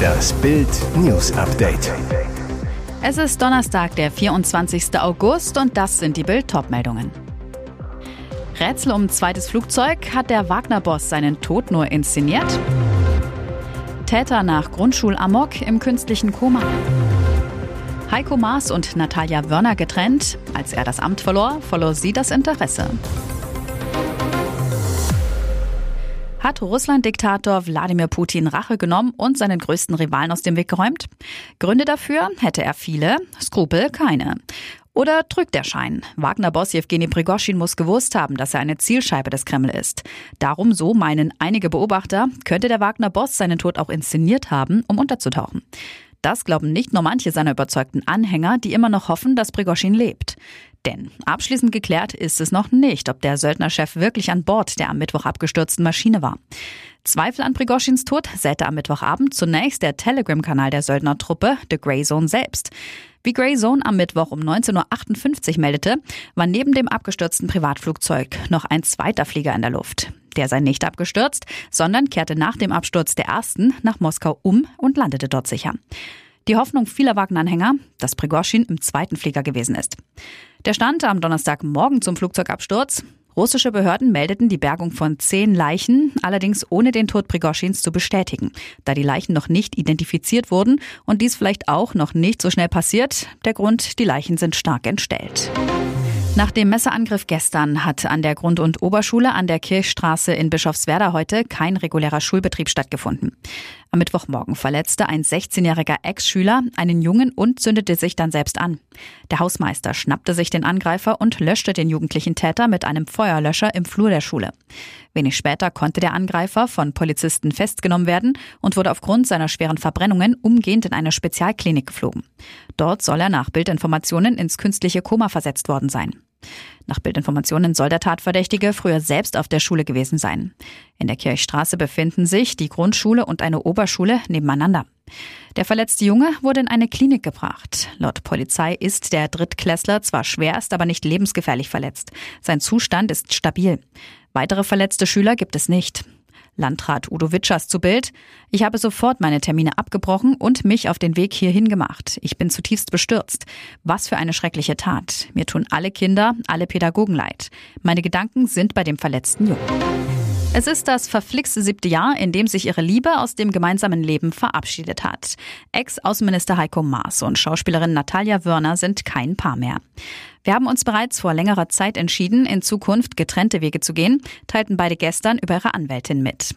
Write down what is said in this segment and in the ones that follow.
Das Bild News Update. Es ist Donnerstag, der 24. August und das sind die Bild meldungen Rätsel um zweites Flugzeug. Hat der Wagner-Boss seinen Tod nur inszeniert? Täter nach Grundschulamok im künstlichen Koma. Heiko Maas und Natalia Wörner getrennt. Als er das Amt verlor, verlor sie das Interesse. Hat Russland-Diktator Wladimir Putin Rache genommen und seinen größten Rivalen aus dem Weg geräumt? Gründe dafür hätte er viele, Skrupel keine. Oder drückt der Schein? Wagner-Boss Jewgeni Prigoschin muss gewusst haben, dass er eine Zielscheibe des Kreml ist. Darum, so meinen einige Beobachter, könnte der Wagner-Boss seinen Tod auch inszeniert haben, um unterzutauchen. Das glauben nicht nur manche seiner überzeugten Anhänger, die immer noch hoffen, dass Prigoschin lebt. Denn abschließend geklärt ist es noch nicht, ob der Söldnerchef wirklich an Bord der am Mittwoch abgestürzten Maschine war. Zweifel an Prigoschins Tod säte am Mittwochabend zunächst der Telegram-Kanal der Söldnertruppe, The Grey Zone selbst. Wie Grey Zone am Mittwoch um 19.58 Uhr meldete, war neben dem abgestürzten Privatflugzeug noch ein zweiter Flieger in der Luft. Der sei nicht abgestürzt, sondern kehrte nach dem Absturz der ersten nach Moskau um und landete dort sicher. Die Hoffnung vieler Wagner-Anhänger, dass Prigoschin im zweiten Flieger gewesen ist. Der stand am Donnerstagmorgen zum Flugzeugabsturz. Russische Behörden meldeten die Bergung von zehn Leichen, allerdings ohne den Tod Prigoschins zu bestätigen, da die Leichen noch nicht identifiziert wurden und dies vielleicht auch noch nicht so schnell passiert. Der Grund, die Leichen sind stark entstellt. Nach dem Messerangriff gestern hat an der Grund- und Oberschule an der Kirchstraße in Bischofswerda heute kein regulärer Schulbetrieb stattgefunden. Am Mittwochmorgen verletzte ein 16-jähriger Ex-Schüler einen Jungen und zündete sich dann selbst an. Der Hausmeister schnappte sich den Angreifer und löschte den jugendlichen Täter mit einem Feuerlöscher im Flur der Schule. Wenig später konnte der Angreifer von Polizisten festgenommen werden und wurde aufgrund seiner schweren Verbrennungen umgehend in eine Spezialklinik geflogen. Dort soll er nach Bildinformationen ins künstliche Koma versetzt worden sein. Nach Bildinformationen soll der Tatverdächtige früher selbst auf der Schule gewesen sein. In der Kirchstraße befinden sich die Grundschule und eine Oberschule nebeneinander. Der verletzte Junge wurde in eine Klinik gebracht. Laut Polizei ist der Drittklässler zwar schwerst, aber nicht lebensgefährlich verletzt. Sein Zustand ist stabil. Weitere verletzte Schüler gibt es nicht. Landrat Udo Witschers zu Bild. Ich habe sofort meine Termine abgebrochen und mich auf den Weg hierhin gemacht. Ich bin zutiefst bestürzt. Was für eine schreckliche Tat. Mir tun alle Kinder, alle Pädagogen leid. Meine Gedanken sind bei dem verletzten Jungen. Es ist das verflixte siebte Jahr, in dem sich ihre Liebe aus dem gemeinsamen Leben verabschiedet hat. Ex-Außenminister Heiko Maas und Schauspielerin Natalia Wörner sind kein Paar mehr. Wir haben uns bereits vor längerer Zeit entschieden, in Zukunft getrennte Wege zu gehen, teilten beide gestern über ihre Anwältin mit.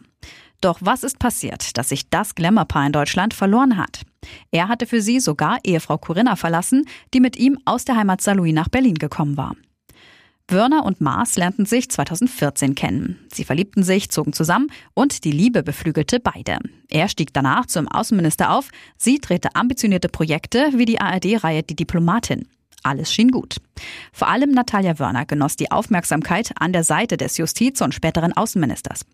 Doch was ist passiert, dass sich das Glamourpaar in Deutschland verloren hat? Er hatte für sie sogar Ehefrau Corinna verlassen, die mit ihm aus der Heimat Saarlouis nach Berlin gekommen war. Wörner und Maas lernten sich 2014 kennen. Sie verliebten sich, zogen zusammen und die Liebe beflügelte beide. Er stieg danach zum Außenminister auf, sie drehte ambitionierte Projekte wie die ARD-Reihe Die Diplomatin. Alles schien gut. Vor allem Natalia Wörner genoss die Aufmerksamkeit an der Seite des Justiz- und späteren Außenministers.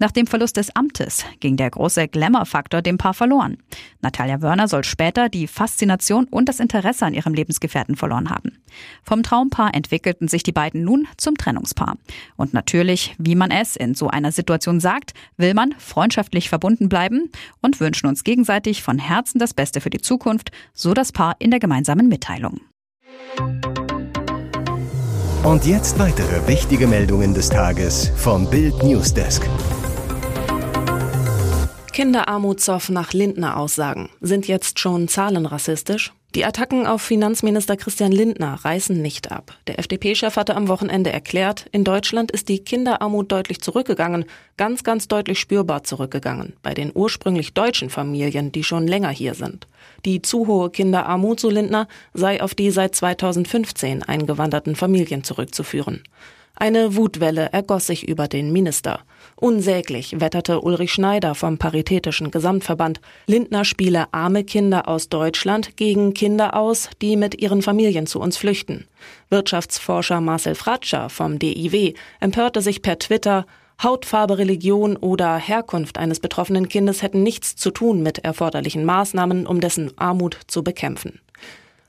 Nach dem Verlust des Amtes ging der große Glamour-Faktor dem Paar verloren. Natalia Wörner soll später die Faszination und das Interesse an ihrem Lebensgefährten verloren haben. Vom Traumpaar entwickelten sich die beiden nun zum Trennungspaar. Und natürlich, wie man es in so einer Situation sagt, will man freundschaftlich verbunden bleiben und wünschen uns gegenseitig von Herzen das Beste für die Zukunft, so das Paar in der gemeinsamen Mitteilung. Und jetzt weitere wichtige Meldungen des Tages vom Bild Newsdesk. Kinderarmutszoff nach Lindner Aussagen. Sind jetzt schon Zahlen rassistisch? Die Attacken auf Finanzminister Christian Lindner reißen nicht ab. Der FDP-Chef hatte am Wochenende erklärt, in Deutschland ist die Kinderarmut deutlich zurückgegangen, ganz, ganz deutlich spürbar zurückgegangen, bei den ursprünglich deutschen Familien, die schon länger hier sind. Die zu hohe Kinderarmut, so Lindner, sei auf die seit 2015 eingewanderten Familien zurückzuführen. Eine Wutwelle ergoss sich über den Minister. Unsäglich wetterte Ulrich Schneider vom Paritätischen Gesamtverband. Lindner spiele arme Kinder aus Deutschland gegen Kinder aus, die mit ihren Familien zu uns flüchten. Wirtschaftsforscher Marcel Fratscher vom DIW empörte sich per Twitter, Hautfarbe, Religion oder Herkunft eines betroffenen Kindes hätten nichts zu tun mit erforderlichen Maßnahmen, um dessen Armut zu bekämpfen.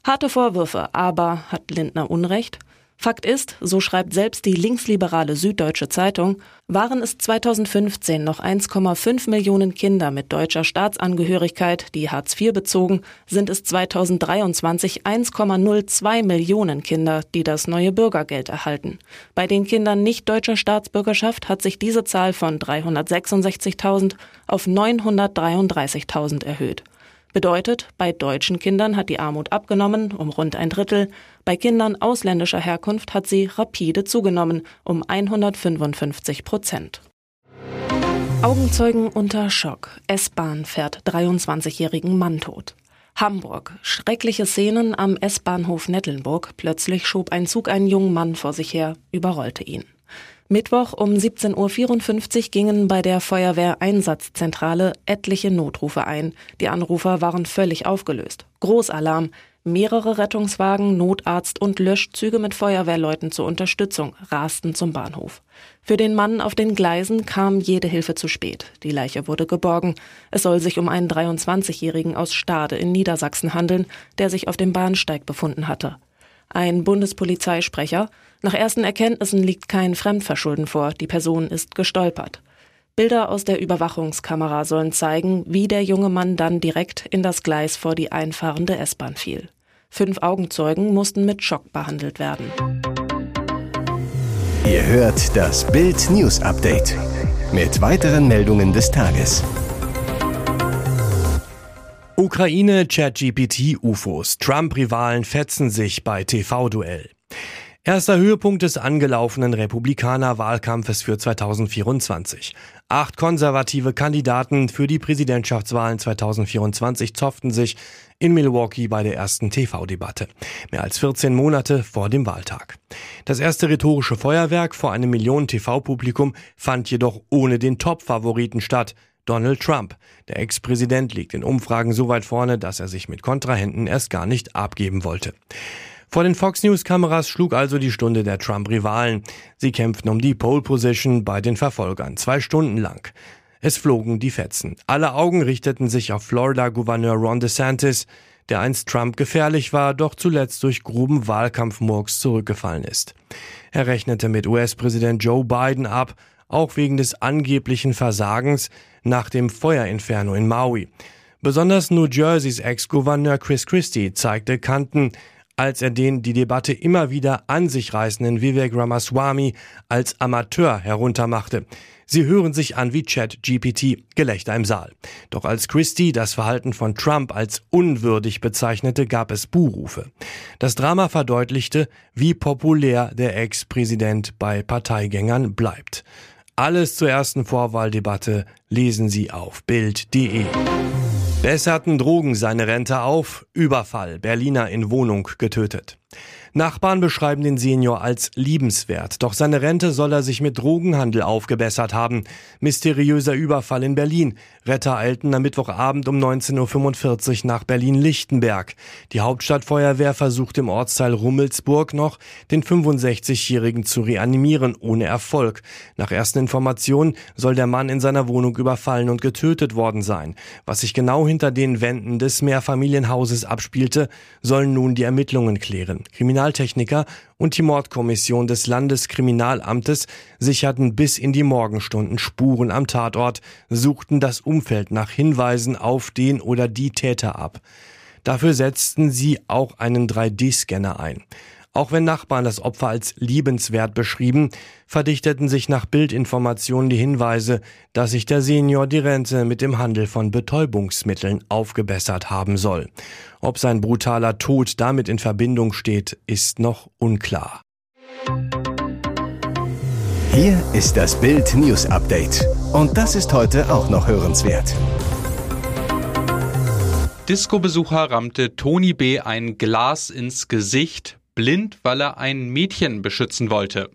Harte Vorwürfe, aber hat Lindner Unrecht? Fakt ist, so schreibt selbst die linksliberale Süddeutsche Zeitung, waren es 2015 noch 1,5 Millionen Kinder mit deutscher Staatsangehörigkeit, die Hartz IV bezogen, sind es 2023 1,02 Millionen Kinder, die das neue Bürgergeld erhalten. Bei den Kindern nicht deutscher Staatsbürgerschaft hat sich diese Zahl von 366.000 auf 933.000 erhöht. Bedeutet, bei deutschen Kindern hat die Armut abgenommen um rund ein Drittel, bei Kindern ausländischer Herkunft hat sie rapide zugenommen um 155 Prozent. Augenzeugen unter Schock. S-Bahn fährt 23-jährigen Mann tot. Hamburg. Schreckliche Szenen am S-Bahnhof Nettelnburg. Plötzlich schob ein Zug einen jungen Mann vor sich her, überrollte ihn. Mittwoch um 17.54 Uhr gingen bei der Feuerwehreinsatzzentrale etliche Notrufe ein. Die Anrufer waren völlig aufgelöst. Großalarm. Mehrere Rettungswagen, Notarzt und Löschzüge mit Feuerwehrleuten zur Unterstützung rasten zum Bahnhof. Für den Mann auf den Gleisen kam jede Hilfe zu spät. Die Leiche wurde geborgen. Es soll sich um einen 23-Jährigen aus Stade in Niedersachsen handeln, der sich auf dem Bahnsteig befunden hatte. Ein Bundespolizeisprecher. Nach ersten Erkenntnissen liegt kein Fremdverschulden vor. Die Person ist gestolpert. Bilder aus der Überwachungskamera sollen zeigen, wie der junge Mann dann direkt in das Gleis vor die einfahrende S-Bahn fiel. Fünf Augenzeugen mussten mit Schock behandelt werden. Ihr hört das Bild News Update mit weiteren Meldungen des Tages. Ukraine, ChatGPT, UFOs. Trump-Rivalen fetzen sich bei TV-Duell. Erster Höhepunkt des angelaufenen Republikaner-Wahlkampfes für 2024. Acht konservative Kandidaten für die Präsidentschaftswahlen 2024 zofften sich in Milwaukee bei der ersten TV-Debatte. Mehr als 14 Monate vor dem Wahltag. Das erste rhetorische Feuerwerk vor einem Millionen TV-Publikum fand jedoch ohne den Top-Favoriten statt, Donald Trump. Der Ex-Präsident liegt in Umfragen so weit vorne, dass er sich mit Kontrahenten erst gar nicht abgeben wollte. Vor den Fox News Kameras schlug also die Stunde der Trump-Rivalen. Sie kämpften um die Pole Position bei den Verfolgern, zwei Stunden lang. Es flogen die Fetzen. Alle Augen richteten sich auf Florida-Gouverneur Ron DeSantis, der einst Trump gefährlich war, doch zuletzt durch groben Wahlkampfmurks zurückgefallen ist. Er rechnete mit US-Präsident Joe Biden ab, auch wegen des angeblichen Versagens nach dem Feuerinferno in Maui. Besonders New Jerseys Ex-Gouverneur Chris Christie zeigte Kanten, als er den die Debatte immer wieder an sich reißenden Vivek Ramaswamy als Amateur heruntermachte. Sie hören sich an wie Chat GPT, Gelächter im Saal. Doch als Christie das Verhalten von Trump als unwürdig bezeichnete, gab es Buhrufe. Das Drama verdeutlichte, wie populär der Ex-Präsident bei Parteigängern bleibt. Alles zur ersten Vorwahldebatte lesen Sie auf Bild.de. Besserten Drogen seine Rente auf, Überfall, Berliner in Wohnung getötet. Nachbarn beschreiben den Senior als liebenswert, doch seine Rente soll er sich mit Drogenhandel aufgebessert haben. Mysteriöser Überfall in Berlin. Retter eilten am Mittwochabend um 19.45 Uhr nach Berlin-Lichtenberg. Die Hauptstadtfeuerwehr versucht im Ortsteil Rummelsburg noch, den 65-Jährigen zu reanimieren, ohne Erfolg. Nach ersten Informationen soll der Mann in seiner Wohnung überfallen und getötet worden sein. Was sich genau hinter den Wänden des Mehrfamilienhauses abspielte, sollen nun die Ermittlungen klären. Kriminal Kriminaltechniker und die Mordkommission des Landeskriminalamtes sicherten bis in die Morgenstunden Spuren am Tatort, suchten das Umfeld nach Hinweisen auf den oder die Täter ab. Dafür setzten sie auch einen 3D-Scanner ein. Auch wenn Nachbarn das Opfer als liebenswert beschrieben, verdichteten sich nach Bildinformationen die Hinweise, dass sich der Senior die Rente mit dem Handel von Betäubungsmitteln aufgebessert haben soll. Ob sein brutaler Tod damit in Verbindung steht, ist noch unklar. Hier ist das Bild News Update. Und das ist heute auch noch hörenswert. Disco-Besucher rammte Tony B. ein Glas ins Gesicht blind, weil er ein Mädchen beschützen wollte.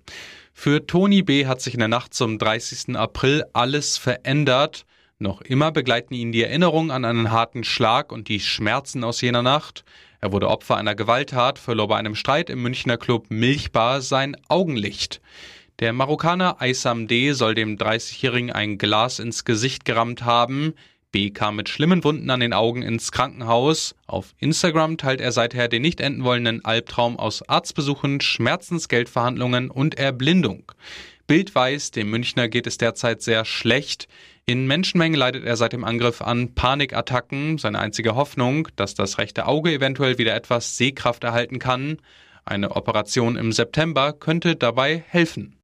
Für Toni B. hat sich in der Nacht zum 30. April alles verändert. Noch immer begleiten ihn die Erinnerungen an einen harten Schlag und die Schmerzen aus jener Nacht. Er wurde Opfer einer Gewalttat, verlor bei einem Streit im Münchner Club Milchbar sein Augenlicht. Der Marokkaner Aysam D. soll dem 30-Jährigen ein Glas ins Gesicht gerammt haben. Kam mit schlimmen Wunden an den Augen ins Krankenhaus. Auf Instagram teilt er seither den nicht enden wollenden Albtraum aus Arztbesuchen, Schmerzensgeldverhandlungen und Erblindung. Bild weiß, dem Münchner geht es derzeit sehr schlecht. In Menschenmengen leidet er seit dem Angriff an Panikattacken. Seine einzige Hoffnung, dass das rechte Auge eventuell wieder etwas Sehkraft erhalten kann. Eine Operation im September könnte dabei helfen.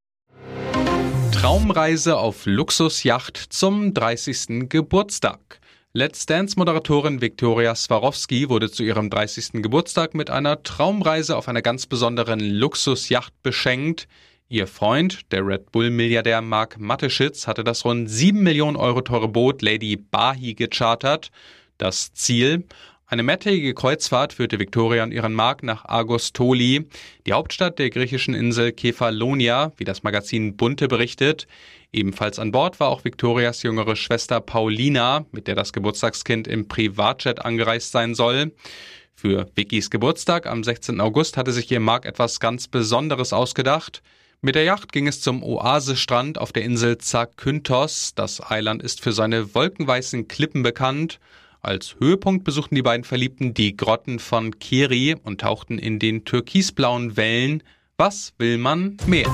Traumreise auf Luxusjacht zum 30. Geburtstag. Let's Dance-Moderatorin Viktoria Swarovski wurde zu ihrem 30. Geburtstag mit einer Traumreise auf einer ganz besonderen Luxusjacht beschenkt. Ihr Freund, der Red Bull-Milliardär Mark Mateschitz, hatte das rund 7 Millionen Euro teure Boot Lady Bahi gechartert. Das Ziel? Eine mehrtägige Kreuzfahrt führte Victoria und ihren Mark nach Agostoli, die Hauptstadt der griechischen Insel Kefalonia, wie das Magazin Bunte berichtet. Ebenfalls an Bord war auch Victorias jüngere Schwester Paulina, mit der das Geburtstagskind im Privatjet angereist sein soll. Für Vickys Geburtstag am 16. August hatte sich ihr Mark etwas ganz Besonderes ausgedacht. Mit der Yacht ging es zum Oasestrand auf der Insel Zakynthos. Das Eiland ist für seine wolkenweißen Klippen bekannt. Als Höhepunkt besuchten die beiden Verliebten die Grotten von Kiri und tauchten in den türkisblauen Wellen. Was will man mehr?